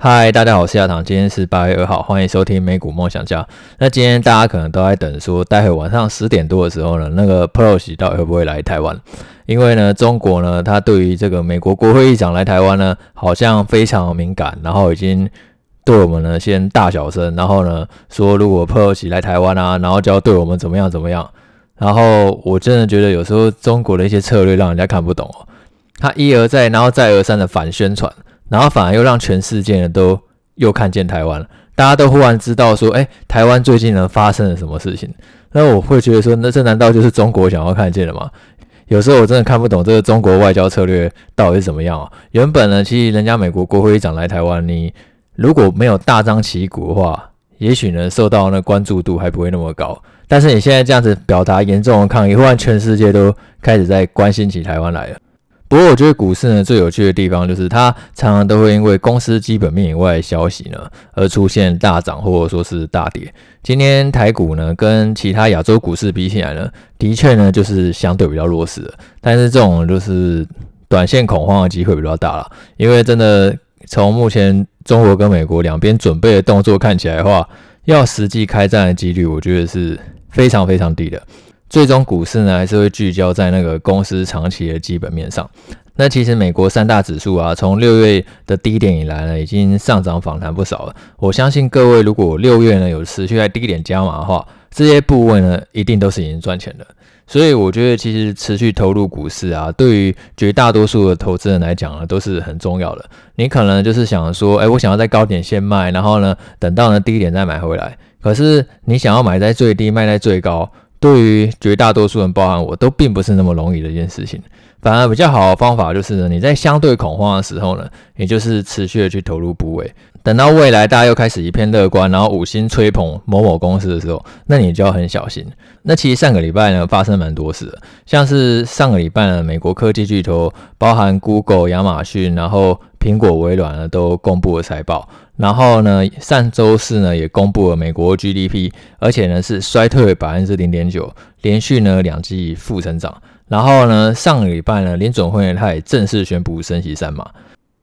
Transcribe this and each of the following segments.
嗨，大家好，我是亚堂，今天是八月二号，欢迎收听美股梦想家。那今天大家可能都在等说，待会晚上十点多的时候呢，那个 Pelosi 到底会不会来台湾？因为呢，中国呢，他对于这个美国国会议长来台湾呢，好像非常敏感，然后已经对我们呢先大小声，然后呢说，如果 Pelosi 来台湾啊，然后就要对我们怎么样怎么样。然后我真的觉得有时候中国的一些策略让人家看不懂哦，他一而再，然后再而三的反宣传。然后反而又让全世界呢都又看见台湾了，大家都忽然知道说，哎，台湾最近呢发生了什么事情？那我会觉得说，那这难道就是中国想要看见的吗？有时候我真的看不懂这个中国外交策略到底是怎么样啊。原本呢，其实人家美国国会议长来台湾，你如果没有大张旗鼓的话，也许呢受到那关注度还不会那么高。但是你现在这样子表达严重的抗议，忽然全世界都开始在关心起台湾来了。不过，我觉得股市呢最有趣的地方就是它常常都会因为公司基本面以外的消息呢而出现大涨或者说是大跌。今天台股呢跟其他亚洲股市比起来呢，的确呢就是相对比较弱势的。但是这种就是短线恐慌的机会比较大了，因为真的从目前中国跟美国两边准备的动作看起来的话，要实际开战的几率，我觉得是非常非常低的。最终股市呢还是会聚焦在那个公司长期的基本面上。那其实美国三大指数啊，从六月的低点以来呢，已经上涨反弹不少了。我相信各位如果六月呢有持续在低点加码的话，这些部位呢一定都是已经赚钱的。所以我觉得其实持续投入股市啊，对于绝大多数的投资人来讲呢，都是很重要的。你可能就是想说，哎，我想要在高点先卖，然后呢等到呢低点再买回来。可是你想要买在最低，卖在最高。对于绝大多数人，包含我都并不是那么容易的一件事情。反而比较好的方法就是呢，你在相对恐慌的时候呢，也就是持续的去投入部位。等到未来大家又开始一片乐观，然后五星吹捧某某公司的时候，那你就要很小心。那其实上个礼拜呢，发生蛮多事的，像是上个礼拜，美国科技巨头，包含 Google、亚马逊，然后苹果、微软呢，都公布了财报。然后呢，上周四呢也公布了美国 GDP，而且呢是衰退百分之零点九，连续呢两季负增长。然后呢，上个礼拜呢，联准会呢它也正式宣布升息三码。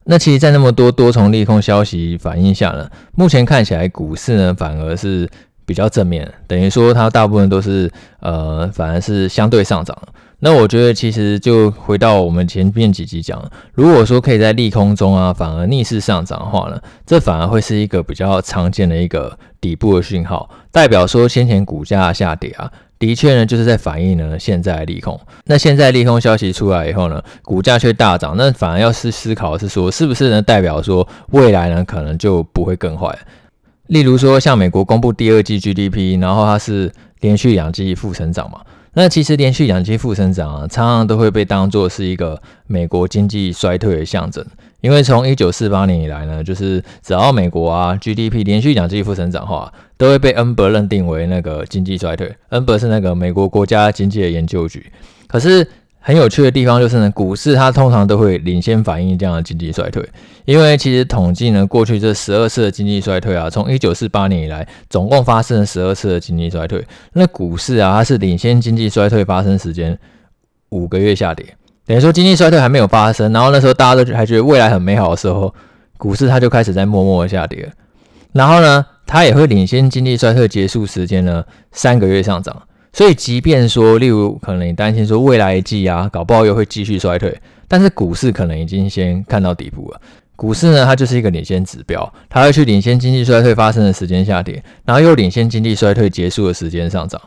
那其实，在那么多多重利空消息反映下呢，目前看起来股市呢反而是比较正面，等于说它大部分都是呃，反而是相对上涨。那我觉得其实就回到我们前面几集讲，如果说可以在利空中啊，反而逆势上涨的话呢，这反而会是一个比较常见的一个底部的讯号，代表说先前股价下跌啊，的确呢就是在反映呢现在利空。那现在利空消息出来以后呢，股价却大涨，那反而要是思考的是说，是不是呢代表说未来呢可能就不会更坏？例如说像美国公布第二季 GDP，然后它是连续两季负成长嘛。那其实连续两期负增长啊，常常都会被当作是一个美国经济衰退的象征。因为从一九四八年以来呢，就是只要美国啊 GDP 连续两季负增长的话，都会被 number 认定为那个经济衰退。number 是那个美国国家经济的研究局，可是。很有趣的地方就是呢，股市它通常都会领先反映这样的经济衰退，因为其实统计呢，过去这十二次的经济衰退啊，从一九四八年以来，总共发生了十二次的经济衰退。那股市啊，它是领先经济衰退发生时间五个月下跌，等于说经济衰退还没有发生，然后那时候大家都还觉得未来很美好的时候，股市它就开始在默默的下跌，然后呢，它也会领先经济衰退结束时间呢三个月上涨。所以，即便说，例如可能你担心说未来一季啊，搞不好又会继续衰退，但是股市可能已经先看到底部了。股市呢，它就是一个领先指标，它会去领先经济衰退发生的时间下跌，然后又领先经济衰退结束的时间上涨。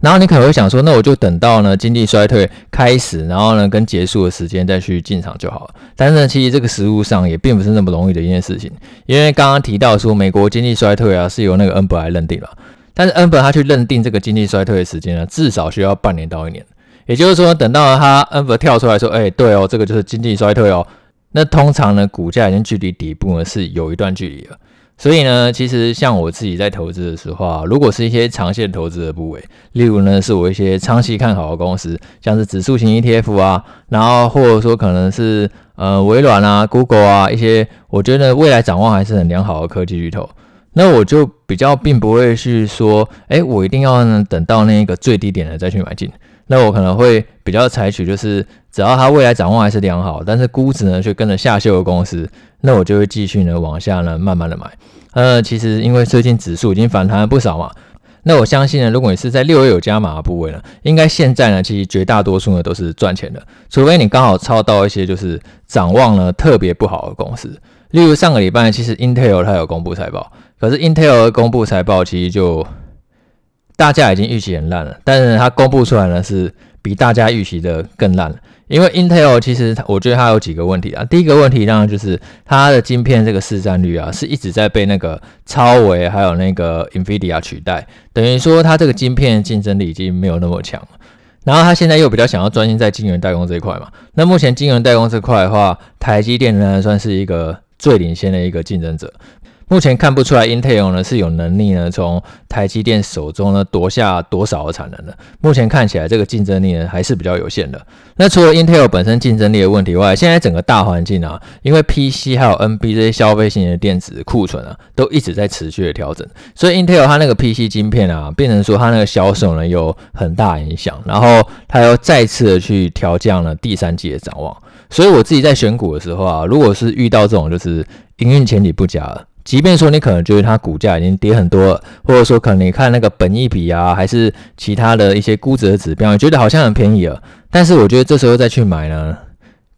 然后你可能会想说，那我就等到呢经济衰退开始，然后呢跟结束的时间再去进场就好了。但是呢，其实这个实务上也并不是那么容易的一件事情，因为刚刚提到说美国经济衰退啊是由那个恩伯来认定了。但是 Bloomberg 他去认定这个经济衰退的时间呢，至少需要半年到一年。也就是说，等到他 Bloomberg 跳出来说：“哎，对哦，这个就是经济衰退哦。”那通常呢，股价已经距离底部呢是有一段距离了。所以呢，其实像我自己在投资的时候啊，如果是一些长线投资的部位，例如呢，是我一些长期看好的公司，像是指数型 ETF 啊，然后或者说可能是呃微软啊、Google 啊一些，我觉得未来展望还是很良好的科技巨头。那我就比较并不会去说，哎，我一定要呢等到那个最低点了再去买进。那我可能会比较采取就是，只要它未来展望还是良好，但是估值呢却跟着下修的公司，那我就会继续呢往下呢慢慢的买。呃，其实因为最近指数已经反弹了不少嘛，那我相信呢，如果你是在六月有加码的部位呢，应该现在呢其实绝大多数呢都是赚钱的，除非你刚好抄到一些就是展望呢特别不好的公司，例如上个礼拜其实 Intel 它有公布财报，可是 Intel 公布财报其实就。大家已经预期很烂了，但是它公布出来呢是比大家预期的更烂了。因为 Intel 其实我觉得它有几个问题啊。第一个问题当然就是它的晶片这个市占率啊是一直在被那个超维还有那个 Nvidia 取代，等于说它这个晶片竞争力已经没有那么强了。然后它现在又比较想要专心在晶圆代工这一块嘛。那目前晶圆代工这块的话，台积电仍然算是一个最领先的一个竞争者。目前看不出来，Intel 呢是有能力呢从台积电手中呢夺下多少的产能的。目前看起来，这个竞争力呢还是比较有限的。那除了 Intel 本身竞争力的问题外，现在整个大环境啊，因为 PC 还有 NB 这些消费性的电子库存啊，都一直在持续的调整，所以 Intel 它那个 PC 晶片啊，变成说它那个销售呢有很大影响，然后它又再次的去调降了第三季的展望。所以我自己在选股的时候啊，如果是遇到这种就是营运前景不佳了。即便说你可能觉得它股价已经跌很多了，或者说可能你看那个本益比啊，还是其他的一些估值的指标，你觉得好像很便宜了，但是我觉得这时候再去买呢，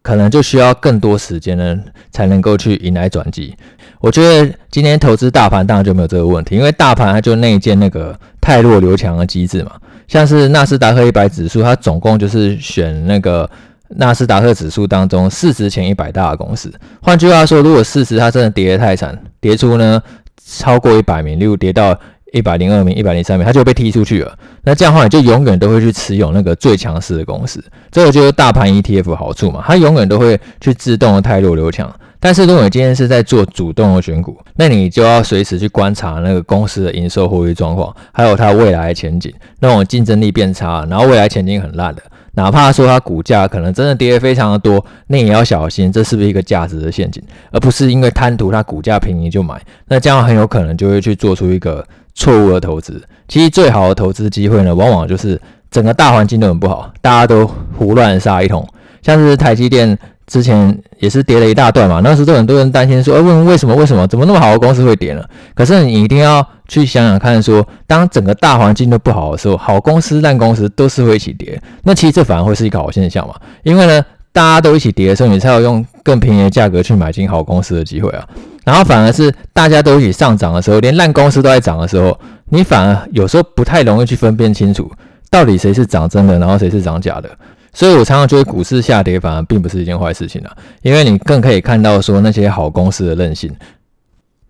可能就需要更多时间呢，才能够去迎来转机。我觉得今天投资大盘当然就没有这个问题，因为大盘它就内建那个汰弱留强的机制嘛，像是纳斯达克一百指数，它总共就是选那个。纳斯达克指数当中市值前一百大的公司，换句话说，如果市值它真的跌得太惨，跌出呢超过一百名，例如跌到一百零二名、一百零三名，它就被踢出去了。那这样的话，你就永远都会去持有那个最强势的公司，这个就是大盘 ETF 好处嘛，它永远都会去自动的汰弱留强。但是如果你今天是在做主动的选股，那你就要随时去观察那个公司的营收获利状况，还有它未来的前景。那种竞争力变差，然后未来前景很烂的。哪怕说它股价可能真的跌非常的多，那也要小心，这是不是一个价值的陷阱，而不是因为贪图它股价便宜就买，那这样很有可能就会去做出一个错误的投资。其实最好的投资机会呢，往往就是整个大环境都很不好，大家都胡乱杀一通，像是台积电。之前也是跌了一大段嘛，那时候很多人担心说，哎，问为什么？为什么？怎么那么好的公司会跌呢？可是你一定要去想想看，说当整个大环境都不好的时候，好公司、烂公司都是会一起跌。那其实这反而会是一个好现象嘛，因为呢，大家都一起跌的时候，你才有用更便宜的价格去买进好公司的机会啊。然后反而是大家都一起上涨的时候，连烂公司都在涨的时候，你反而有时候不太容易去分辨清楚，到底谁是涨真的，然后谁是涨假的。所以，我常常觉得股市下跌反而并不是一件坏事情啊，因为你更可以看到说那些好公司的韧性。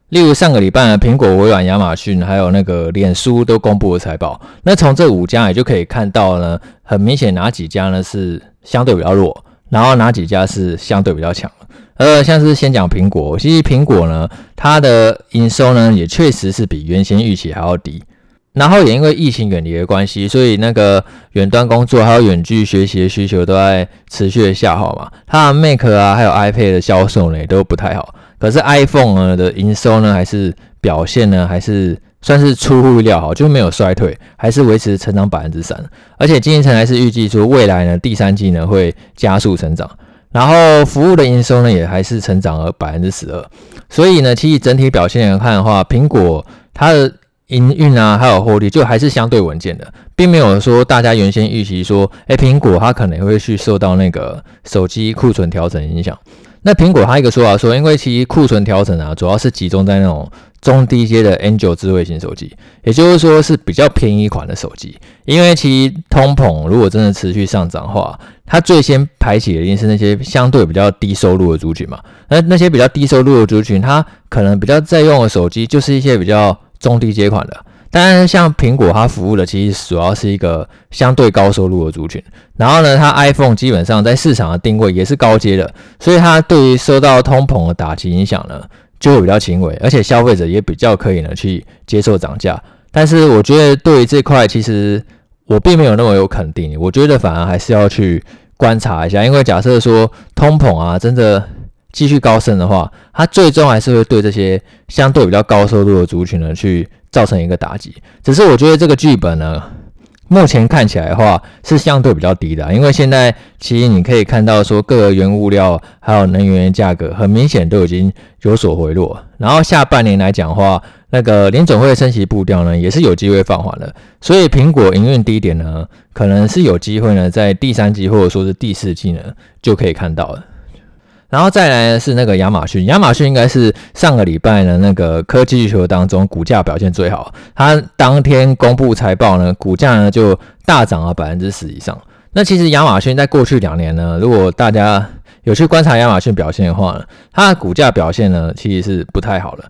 例如上个礼拜，苹果、微软、亚马逊还有那个脸书都公布了财报，那从这五家也就可以看到呢，很明显哪几家呢是相对比较弱，然后哪几家是相对比较强。呃，像是先讲苹果，其实苹果呢，它的营收呢也确实是比原先预期还要低。然后也因为疫情远离的关系，所以那个远端工作还有远距学习的需求都在持续的下滑嘛。它的 Mac 啊，还有 iPad 的销售呢也都不太好。可是 iPhone 呢的营收呢还是表现呢还是算是出乎意料好，就没有衰退，还是维持成长百分之三。而且经济层还是预计说未来呢第三季呢会加速成长，然后服务的营收呢也还是成长了百分之十二。所以呢，其实整体表现来看的话，苹果它的营运啊，还有获利，就还是相对稳健的，并没有说大家原先预期说，诶，苹果它可能会去受到那个手机库存调整影响。那苹果它一个说法说，因为其实库存调整啊，主要是集中在那种中低阶的 N 九智慧型手机，也就是说是比较便宜款的手机。因为其实通膨如果真的持续上涨的话，它最先排挤的一定是那些相对比较低收入的族群嘛。那那些比较低收入的族群，它可能比较在用的手机就是一些比较。中低阶款的，当然像苹果，它服务的其实主要是一个相对高收入的族群。然后呢，它 iPhone 基本上在市场的定位也是高阶的，所以它对于受到通膨的打击影响呢，就会比较轻微，而且消费者也比较可以呢去接受涨价。但是我觉得对于这块，其实我并没有那么有肯定，我觉得反而还是要去观察一下，因为假设说通膨啊，真的。继续高升的话，它最终还是会对这些相对比较高收入的族群呢，去造成一个打击。只是我觉得这个剧本呢，目前看起来的话是相对比较低的，因为现在其实你可以看到说各个原物料还有能源价格很明显都已经有所回落，然后下半年来讲的话，那个联准会升息步调呢也是有机会放缓的，所以苹果营运低点呢可能是有机会呢在第三季或者说是第四季呢就可以看到了。然后再来呢是那个亚马逊，亚马逊应该是上个礼拜呢那个科技巨头当中股价表现最好，它当天公布财报呢，股价呢就大涨了百分之十以上。那其实亚马逊在过去两年呢，如果大家有去观察亚马逊表现的话呢，它的股价表现呢其实是不太好的。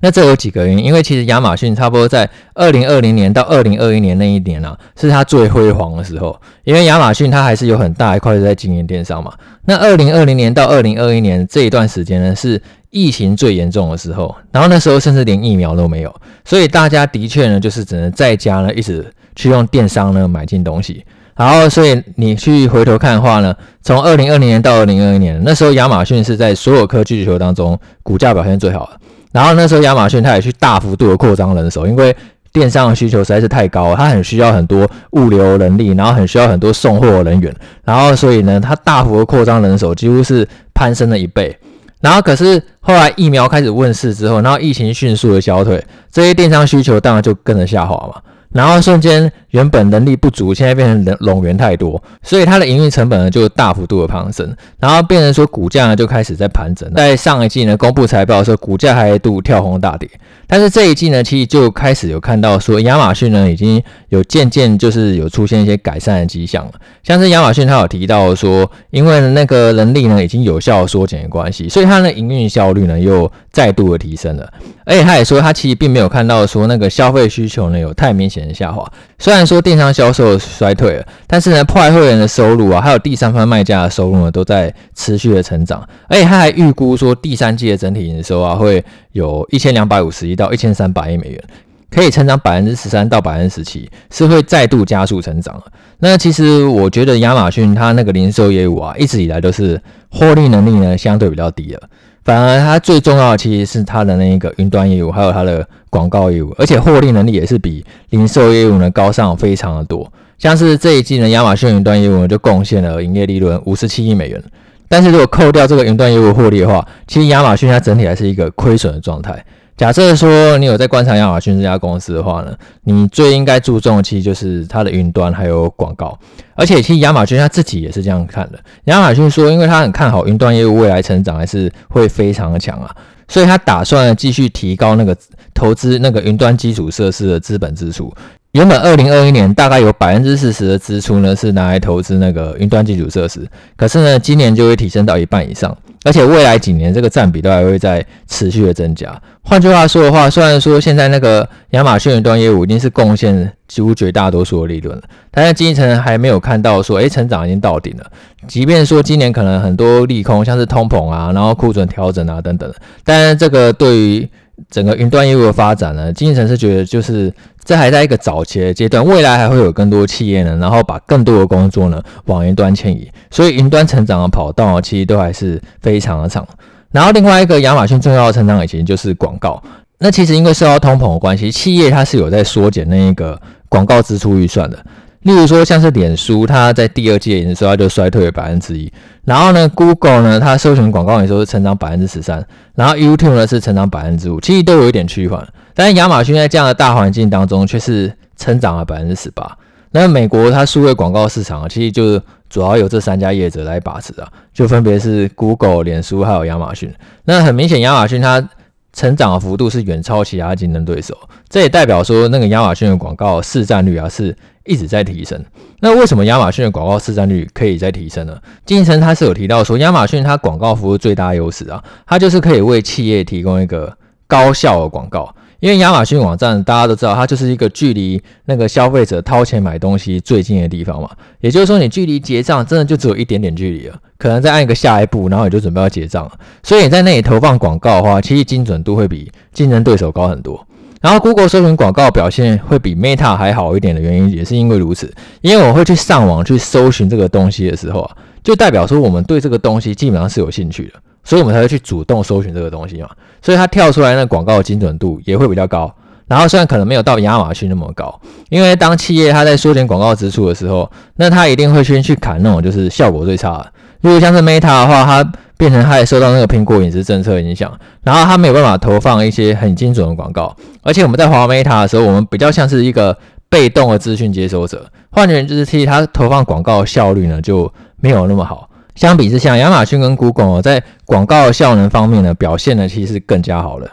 那这有几个原因，因为其实亚马逊差不多在二零二零年到二零二一年那一年啊，是它最辉煌的时候。因为亚马逊它还是有很大一块是在经营电商嘛。那二零二零年到二零二一年这一段时间呢，是疫情最严重的时候，然后那时候甚至连疫苗都没有，所以大家的确呢，就是只能在家呢一直去用电商呢买进东西。然后，所以你去回头看的话呢，从二零二零年到二零二一年，那时候亚马逊是在所有科技巨头当中股价表现最好的。然后那时候亚马逊它也去大幅度的扩张人手，因为电商的需求实在是太高，它很需要很多物流能力，然后很需要很多送货人员，然后所以呢，它大幅的扩张人手，几乎是攀升了一倍。然后可是后来疫苗开始问世之后，然后疫情迅速的消退，这些电商需求当然就跟着下滑嘛。然后瞬间，原本能力不足，现在变成人冗员太多，所以它的营运成本呢就大幅度的攀升，然后变成说股价呢就开始在盘整。在上一季呢公布财报的时候，股价还一度跳空大跌，但是这一季呢其实就开始有看到说亚马逊呢已经有渐渐就是有出现一些改善的迹象了。像是亚马逊它有提到说，因为那个人力呢已经有效缩减的关系，所以它的营运效率呢又再度的提升了。而且他也说，他其实并没有看到说那个消费需求呢有太明显的下滑。虽然然说电商销售衰退了，但是呢破坏会员的收入啊，还有第三方卖家的收入呢，都在持续的成长。而且他还预估说，第三季的整体营收啊，会有一千两百五十亿到一千三百亿美元，可以成长百分之十三到百分之十七，是会再度加速成长。那其实我觉得亚马逊它那个零售业务啊，一直以来都是获利能力呢相对比较低的。反而它最重要的其实是它的那一个云端业务，还有它的广告业务，而且获利能力也是比零售业务呢高上非常的多。像是这一季呢，亚马逊云端业务呢就贡献了营业利润五十七亿美元。但是如果扣掉这个云端业务获利的话，其实亚马逊它整体还是一个亏损的状态。假设说你有在观察亚马逊这家公司的话呢，你最应该注重的其实就是它的云端还有广告，而且其实亚马逊他自己也是这样看的。亚马逊说，因为他很看好云端业务未来成长还是会非常的强啊，所以他打算继续提高那个投资那个云端基础设施的资本支出。原本二零二一年大概有百分之四十的支出呢是拿来投资那个云端基础设施，可是呢今年就会提升到一半以上。而且未来几年这个占比都还会在持续的增加。换句话说的话，虽然说现在那个亚马逊云端业务已经是贡献几乎绝大多数的利润了，但是经济层还没有看到说，哎，成长已经到顶了。即便说今年可能很多利空，像是通膨啊，然后库存调整啊等等，但是这个对于整个云端业务的发展呢，经济层是觉得就是。这还在一个早期的阶段，未来还会有更多企业呢，然后把更多的工作呢往云端迁移，所以云端成长的跑道其实都还是非常的长。然后另外一个亚马逊重要的成长引擎就是广告。那其实因为受到通膨的关系，企业它是有在缩减那一个广告支出预算的。例如说，像是脸书，它在第二季的营收它就衰退了百分之一。然后呢，Google 呢，它搜寻广告营收是成长百分之十三，然后 YouTube 呢是成长百分之五，其实都有一点趋缓。但是亚马逊在这样的大环境当中却是成长了百分之十八。那美国它数位广告市场啊，其实就主要由这三家业者来把持啊，就分别是 Google、脸书还有亚马逊。那很明显，亚马逊它成长的幅度是远超其他竞争对手，这也代表说那个亚马逊的广告市占率啊是一直在提升。那为什么亚马逊的广告市占率可以再提升呢？经济层他是有提到说，亚马逊它广告服务最大优势啊，它就是可以为企业提供一个高效的广告。因为亚马逊网站大家都知道，它就是一个距离那个消费者掏钱买东西最近的地方嘛。也就是说，你距离结账真的就只有一点点距离了，可能再按一个下一步，然后你就准备要结账了。所以你在那里投放广告的话，其实精准度会比竞争对手高很多。然后 Google 搜寻广告表现会比 Meta 还好一点的原因，也是因为如此。因为我会去上网去搜寻这个东西的时候啊，就代表说我们对这个东西基本上是有兴趣的。所以我们才会去主动搜寻这个东西嘛，所以它跳出来那广告的精准度也会比较高。然后虽然可能没有到亚马逊那么高，因为当企业它在缩减广告支出的时候，那它一定会先去砍那种就是效果最差的。如果像是 Meta 的话，它变成他也受到那个苹果隐私政策影响，然后他没有办法投放一些很精准的广告。而且我们在华为 Meta 的时候，我们比较像是一个被动的资讯接收者，换言之，其实它投放广告效率呢就没有那么好。相比之下，亚马逊跟 Google 在广告效能方面呢表现呢其实更加好了。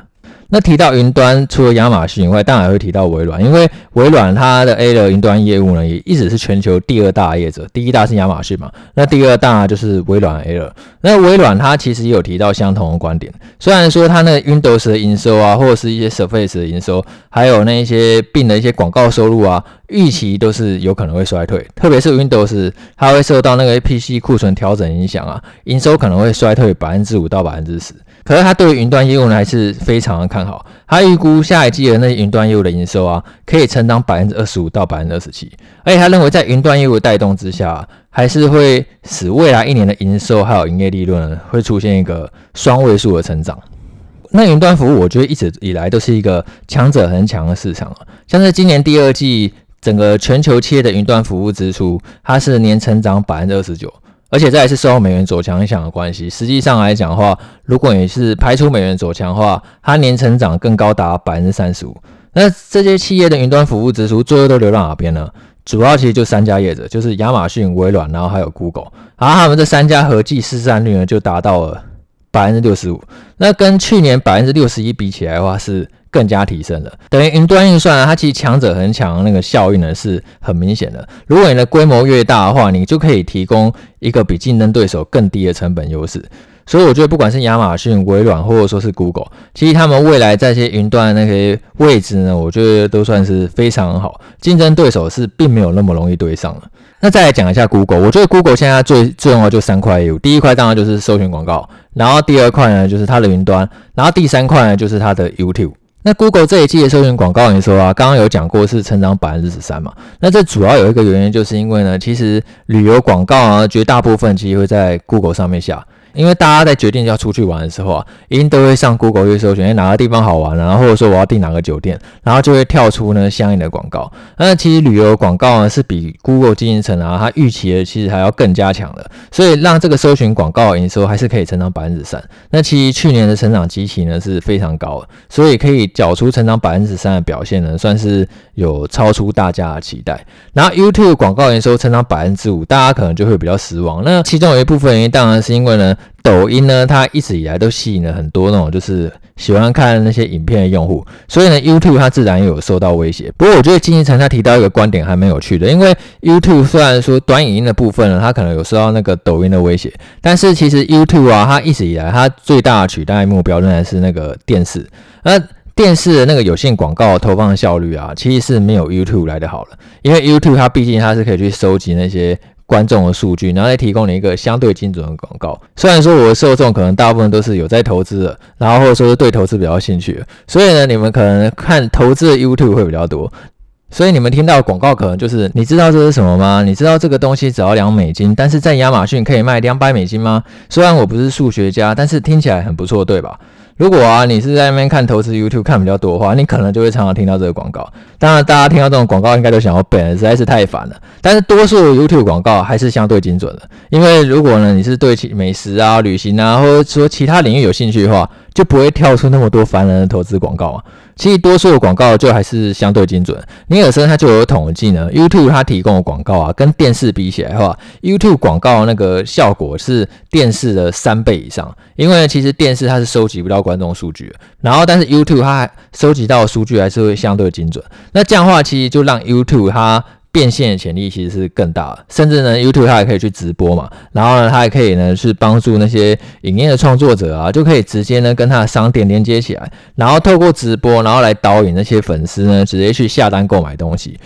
那提到云端，除了亚马逊以外，当然会提到微软，因为微软它的 A 的云端业务呢，也一直是全球第二大业者，第一大是亚马逊嘛，那第二大就是微软 A。那微软它其实也有提到相同的观点，虽然说它那 Windows 的营收啊，或者是一些 Surface 的营收，还有那一些并的一些广告收入啊，预期都是有可能会衰退，特别是 Windows，它会受到那个 PC 库存调整影响啊，营收可能会衰退百分之五到百分之十。可是他对于云端业务呢还是非常的看好，他预估下一季的那云端业务的营收啊，可以成长百分之二十五到百分之二十七，而且他认为在云端业务的带动之下，还是会使未来一年的营收还有营业利润会出现一个双位数的成长。那云端服务我觉得一直以来都是一个强者恒强的市场啊，像是今年第二季整个全球企业的云端服务支出，它是年成长百分之二十九。而且这也是受美元走强影响的关系。实际上来讲的话，如果你是排除美元走强的话，它年成长更高达百分之三十五。那这些企业的云端服务支出最后都流到哪边呢？主要其实就三家业者，就是亚马逊、微软，然后还有 Google。然后他们这三家合计市占率呢，就达到了百分之六十五。那跟去年百分之六十一比起来的话，是。更加提升了，等于云端运算啊，它其实强者恒强那个效应呢是很明显的。如果你的规模越大的话，你就可以提供一个比竞争对手更低的成本优势。所以我觉得，不管是亚马逊、微软，或者说是 Google，其实他们未来在这些云端的那些位置呢，我觉得都算是非常好。竞争对手是并没有那么容易对上了。那再来讲一下 Google，我觉得 Google 现在最最重要就三块业务，第一块当然就是搜寻广告，然后第二块呢就是它的云端，然后第三块呢就是它的 YouTube。那 Google 这一季的搜寻广告营收啊，刚刚有讲过是成长百分之十三嘛？那这主要有一个原因，就是因为呢，其实旅游广告啊，绝大部分其实会在 Google 上面下。因为大家在决定要出去玩的时候啊，一定都会上 Google 去搜寻，哪个地方好玩啊，或者说我要订哪个酒店，然后就会跳出呢相应的广告。那其实旅游广告呢是比 Google 经营层啊，它预期的其实还要更加强的，所以让这个搜寻广告营收还是可以成长百分之三。那其实去年的成长基期呢是非常高的，所以可以缴出成长百分之三的表现呢，算是有超出大家的期待。然后 YouTube 广告营收成长百分之五，大家可能就会比较失望。那其中有一部分原因当然是因为呢。抖音呢，它一直以来都吸引了很多那种就是喜欢看那些影片的用户，所以呢，YouTube 它自然也有受到威胁。不过，我觉得经济层他提到一个观点还蛮有趣的，因为 YouTube 虽然说短影音的部分呢，它可能有受到那个抖音的威胁，但是其实 YouTube 啊，它一直以来它最大的取代目标仍然是那个电视。那电视的那个有线广告投放效率啊，其实是没有 YouTube 来的好了，因为 YouTube 它毕竟它是可以去收集那些。观众的数据，然后再提供你一个相对精准的广告。虽然说我的受众可能大部分都是有在投资的，然后或者说是对投资比较兴趣，所以呢，你们可能看投资的 YouTube 会比较多。所以你们听到广告可能就是，你知道这是什么吗？你知道这个东西只要两美金，但是在亚马逊可以卖两百美金吗？虽然我不是数学家，但是听起来很不错，对吧？如果啊，你是在那边看投资 YouTube 看比较多的话，你可能就会常常听到这个广告。当然，大家听到这种广告应该都想要背，实在是太烦了。但是多数 YouTube 广告还是相对精准的，因为如果呢你是对其美食啊、旅行啊，或者说其他领域有兴趣的话，就不会跳出那么多烦人的投资广告啊。其实多数的广告就还是相对精准。尼尔森他就有统计呢，YouTube 它提供的广告啊，跟电视比起来的话，YouTube 广告那个效果是电视的三倍以上。因为其实电视它是收集不到观众数据，然后但是 YouTube 它收集到的数据还是会相对精准。那这样的话，其实就让 YouTube 它。变现的潜力其实是更大的，甚至呢，YouTube 它还可以去直播嘛，然后呢，它还可以呢，是帮助那些影音的创作者啊，就可以直接呢跟他的商店连接起来，然后透过直播，然后来导引那些粉丝呢，直接去下单购买东西。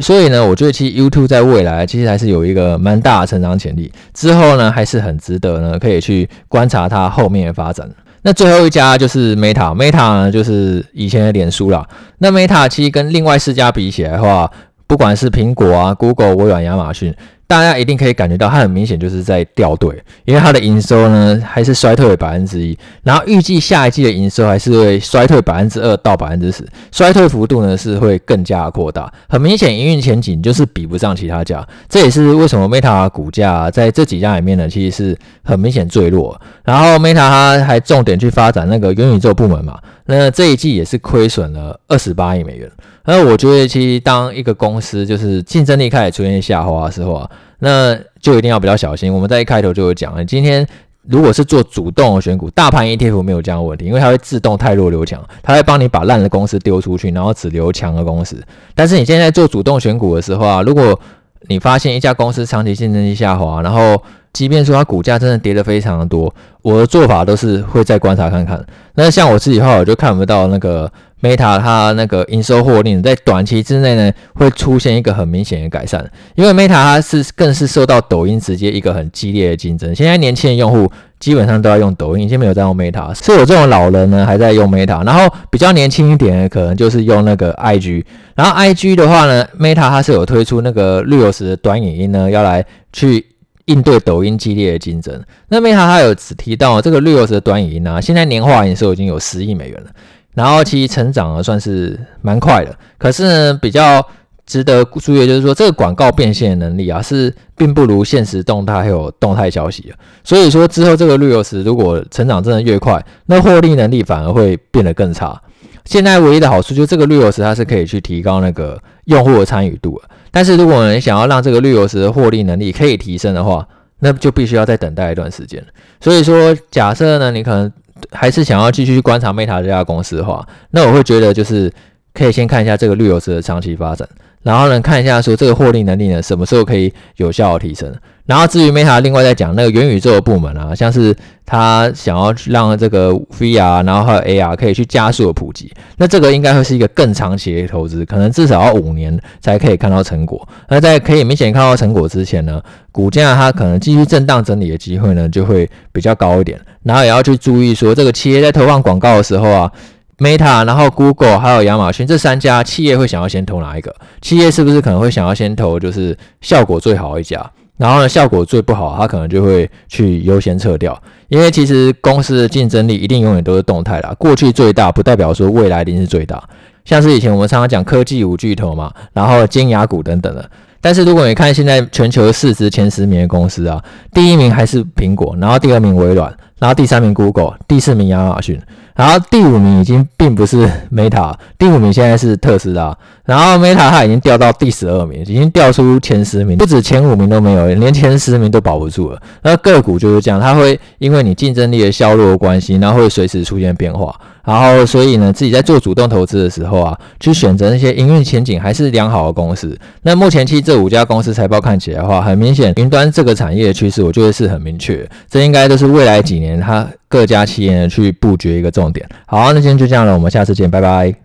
所以呢，我觉得其实 YouTube 在未来其实还是有一个蛮大的成长潜力，之后呢还是很值得呢，可以去观察它后面的发展。那最后一家就是 Meta，Meta 呢就是以前的脸书啦。那 Meta 其实跟另外四家比起来的话，不管是苹果啊、Google、微软、亚马逊，大家一定可以感觉到，它很明显就是在掉队，因为它的营收呢还是衰退了百分之一，然后预计下一季的营收还是会衰退百分之二到百分之十，衰退幅度呢是会更加扩大。很明显，营运前景就是比不上其他家，这也是为什么 Meta 股价在这几家里面呢，其实是很明显坠落。然后 Meta 它还重点去发展那个元宇宙部门嘛，那这一季也是亏损了二十八亿美元。那我觉得，其实当一个公司就是竞争力开始出现下滑的时候啊，那就一定要比较小心。我们在一开头就有讲了，今天如果是做主动的选股，大盘 ETF 没有这样的问题，因为它会自动汰弱留强，它会帮你把烂的公司丢出去，然后只留强的公司。但是你现在做主动选股的时候啊，如果你发现一家公司长期竞争力下滑，然后即便说它股价真的跌得非常的多，我的做法都是会再观察看看。那像我自己的话，我就看不到那个 Meta 它那个营收获利在短期之内呢会出现一个很明显的改善，因为 Meta 它是更是受到抖音直接一个很激烈的竞争。现在年轻的用户基本上都要用抖音，已经没有在用 Meta，是我这种老人呢还在用 Meta，然后比较年轻一点的可能就是用那个 IG，然后 IG 的话呢，Meta 它是有推出那个绿油石的短影音呢，要来去。应对抖音激烈的竞争，那 Meta 它有只提到这个绿油石的短影音啊，现在年化营收已经有十亿美元了，然后其实成长呢算是蛮快的。可是呢，比较值得注意的就是说，这个广告变现能力啊，是并不如现实动态还有动态消息。所以说之后这个绿油石如果成长真的越快，那获利能力反而会变得更差。现在唯一的好处就是这个绿油石它是可以去提高那个用户的参与度。但是如果你想要让这个绿油石的获利能力可以提升的话，那就必须要再等待一段时间。所以说，假设呢，你可能还是想要继续观察 Meta 这家公司的话，那我会觉得就是可以先看一下这个绿油值的长期发展。然后呢，看一下说这个获利能力呢，什么时候可以有效的提升？然后至于 Meta 另外再讲那个元宇宙的部门啊，像是他想要让这个 VR，然后还有 AR 可以去加速的普及，那这个应该会是一个更长期的投资，可能至少要五年才可以看到成果。那在可以明显看到成果之前呢，股价它可能继续震荡整理的机会呢就会比较高一点。然后也要去注意说，这个企业在投放广告的时候啊。Meta，然后 Google 还有亚马逊这三家企业会想要先投哪一个？企业是不是可能会想要先投就是效果最好一家？然后呢，效果最不好，他可能就会去优先撤掉。因为其实公司的竞争力一定永远都是动态的，过去最大不代表说未来一定是最大。像是以前我们常常讲科技五巨头嘛，然后金牙股等等的。但是如果你看现在全球市值前十名的公司啊，第一名还是苹果，然后第二名微软，然后第三名 Google，第四名亚马逊。然后第五名已经并不是 Meta，第五名现在是特斯拉。然后 Meta 它已经掉到第十二名，已经掉出前十名，不止前五名都没有，连前十名都保不住了。那个股就是这样，它会因为你竞争力的削弱的关系，然后会随时出现变化。然后所以呢，自己在做主动投资的时候啊，去选择那些营运前景还是良好的公司。那目前其实这五家公司财报看起来的话，很明显云端这个产业的趋势，我觉得是很明确。这应该都是未来几年它各家企业呢去布局一个重点。好，那今天就这样了，我们下次见，拜拜。